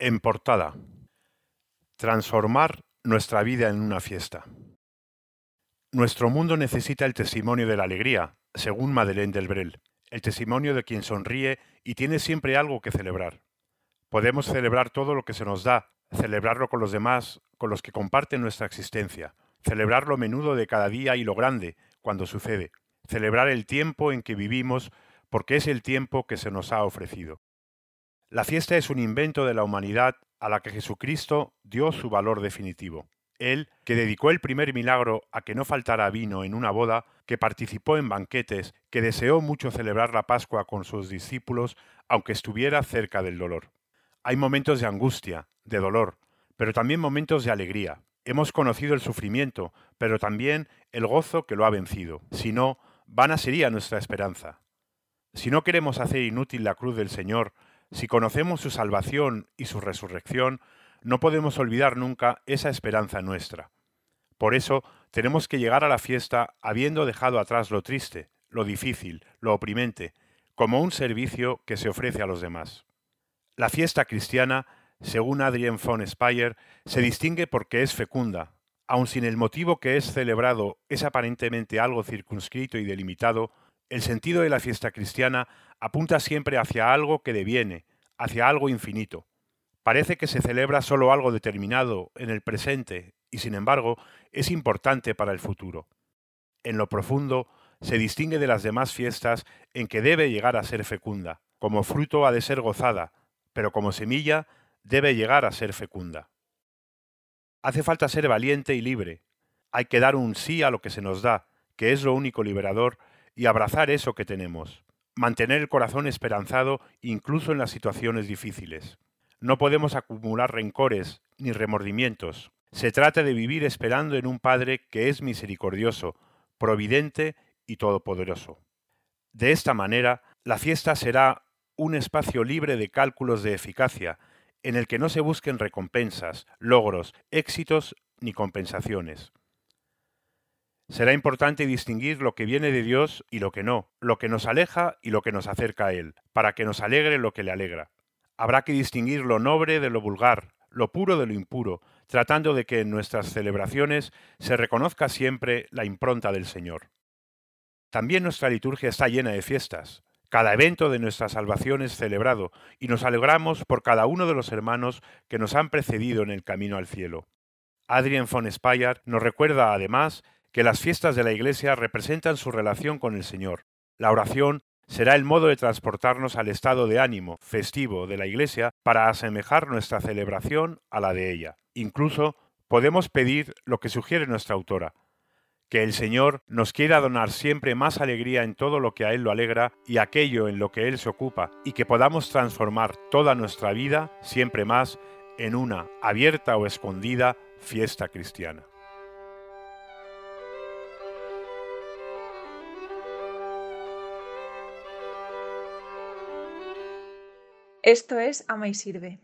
En portada. Transformar nuestra vida en una fiesta. Nuestro mundo necesita el testimonio de la alegría, según Madeleine Delbrel, el testimonio de quien sonríe y tiene siempre algo que celebrar. Podemos celebrar todo lo que se nos da, celebrarlo con los demás, con los que comparten nuestra existencia, celebrar lo menudo de cada día y lo grande, cuando sucede, celebrar el tiempo en que vivimos, porque es el tiempo que se nos ha ofrecido. La fiesta es un invento de la humanidad a la que Jesucristo dio su valor definitivo. Él, que dedicó el primer milagro a que no faltara vino en una boda, que participó en banquetes, que deseó mucho celebrar la Pascua con sus discípulos, aunque estuviera cerca del dolor. Hay momentos de angustia, de dolor, pero también momentos de alegría. Hemos conocido el sufrimiento, pero también el gozo que lo ha vencido. Si no, vana sería nuestra esperanza. Si no queremos hacer inútil la cruz del Señor, si conocemos su salvación y su resurrección, no podemos olvidar nunca esa esperanza nuestra. Por eso tenemos que llegar a la fiesta habiendo dejado atrás lo triste, lo difícil, lo oprimente, como un servicio que se ofrece a los demás. La fiesta cristiana, según Adrien von Speyer, se distingue porque es fecunda, aun sin el motivo que es celebrado es aparentemente algo circunscrito y delimitado, el sentido de la fiesta cristiana apunta siempre hacia algo que deviene, hacia algo infinito. Parece que se celebra solo algo determinado en el presente y sin embargo es importante para el futuro. En lo profundo se distingue de las demás fiestas en que debe llegar a ser fecunda. Como fruto ha de ser gozada, pero como semilla debe llegar a ser fecunda. Hace falta ser valiente y libre. Hay que dar un sí a lo que se nos da, que es lo único liberador y abrazar eso que tenemos. Mantener el corazón esperanzado incluso en las situaciones difíciles. No podemos acumular rencores ni remordimientos. Se trata de vivir esperando en un Padre que es misericordioso, providente y todopoderoso. De esta manera, la fiesta será un espacio libre de cálculos de eficacia, en el que no se busquen recompensas, logros, éxitos ni compensaciones. Será importante distinguir lo que viene de Dios y lo que no, lo que nos aleja y lo que nos acerca a Él, para que nos alegre lo que le alegra. Habrá que distinguir lo noble de lo vulgar, lo puro de lo impuro, tratando de que en nuestras celebraciones se reconozca siempre la impronta del Señor. También nuestra liturgia está llena de fiestas. Cada evento de nuestra salvación es celebrado y nos alegramos por cada uno de los hermanos que nos han precedido en el camino al cielo. Adrien von Speyer nos recuerda además que las fiestas de la Iglesia representan su relación con el Señor. La oración será el modo de transportarnos al estado de ánimo festivo de la Iglesia para asemejar nuestra celebración a la de ella. Incluso podemos pedir lo que sugiere nuestra autora, que el Señor nos quiera donar siempre más alegría en todo lo que a Él lo alegra y aquello en lo que Él se ocupa, y que podamos transformar toda nuestra vida siempre más en una abierta o escondida fiesta cristiana. Esto es Ama y Sirve.